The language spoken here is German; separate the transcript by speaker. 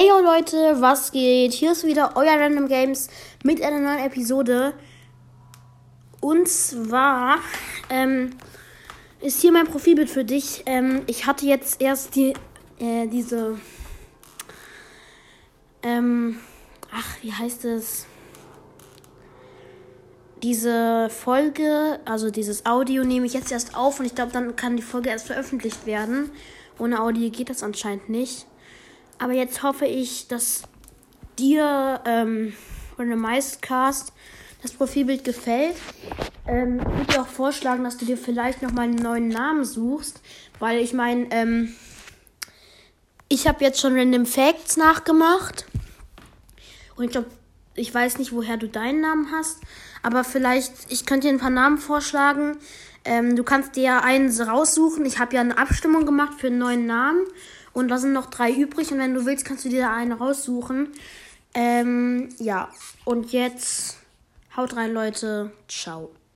Speaker 1: Hey Leute, was geht? Hier ist wieder euer Random Games mit einer neuen Episode. Und zwar ähm, ist hier mein Profilbild für dich. Ähm, ich hatte jetzt erst die, äh, diese, ähm, ach, wie heißt es? Diese Folge, also dieses Audio nehme ich jetzt erst auf und ich glaube, dann kann die Folge erst veröffentlicht werden. Ohne Audio geht das anscheinend nicht. Aber jetzt hoffe ich, dass dir ähm, von dem Meistcast das Profilbild gefällt. Ähm, ich würde dir auch vorschlagen, dass du dir vielleicht noch mal einen neuen Namen suchst, weil ich meine, ähm, ich habe jetzt schon Random Facts nachgemacht und ich glaube, ich weiß nicht, woher du deinen Namen hast, aber vielleicht, ich könnte dir ein paar Namen vorschlagen. Ähm, du kannst dir einen raussuchen. Ich habe ja eine Abstimmung gemacht für einen neuen Namen. Und da sind noch drei übrig. Und wenn du willst, kannst du dir einen raussuchen. Ähm, ja. Und jetzt haut rein, Leute. Ciao.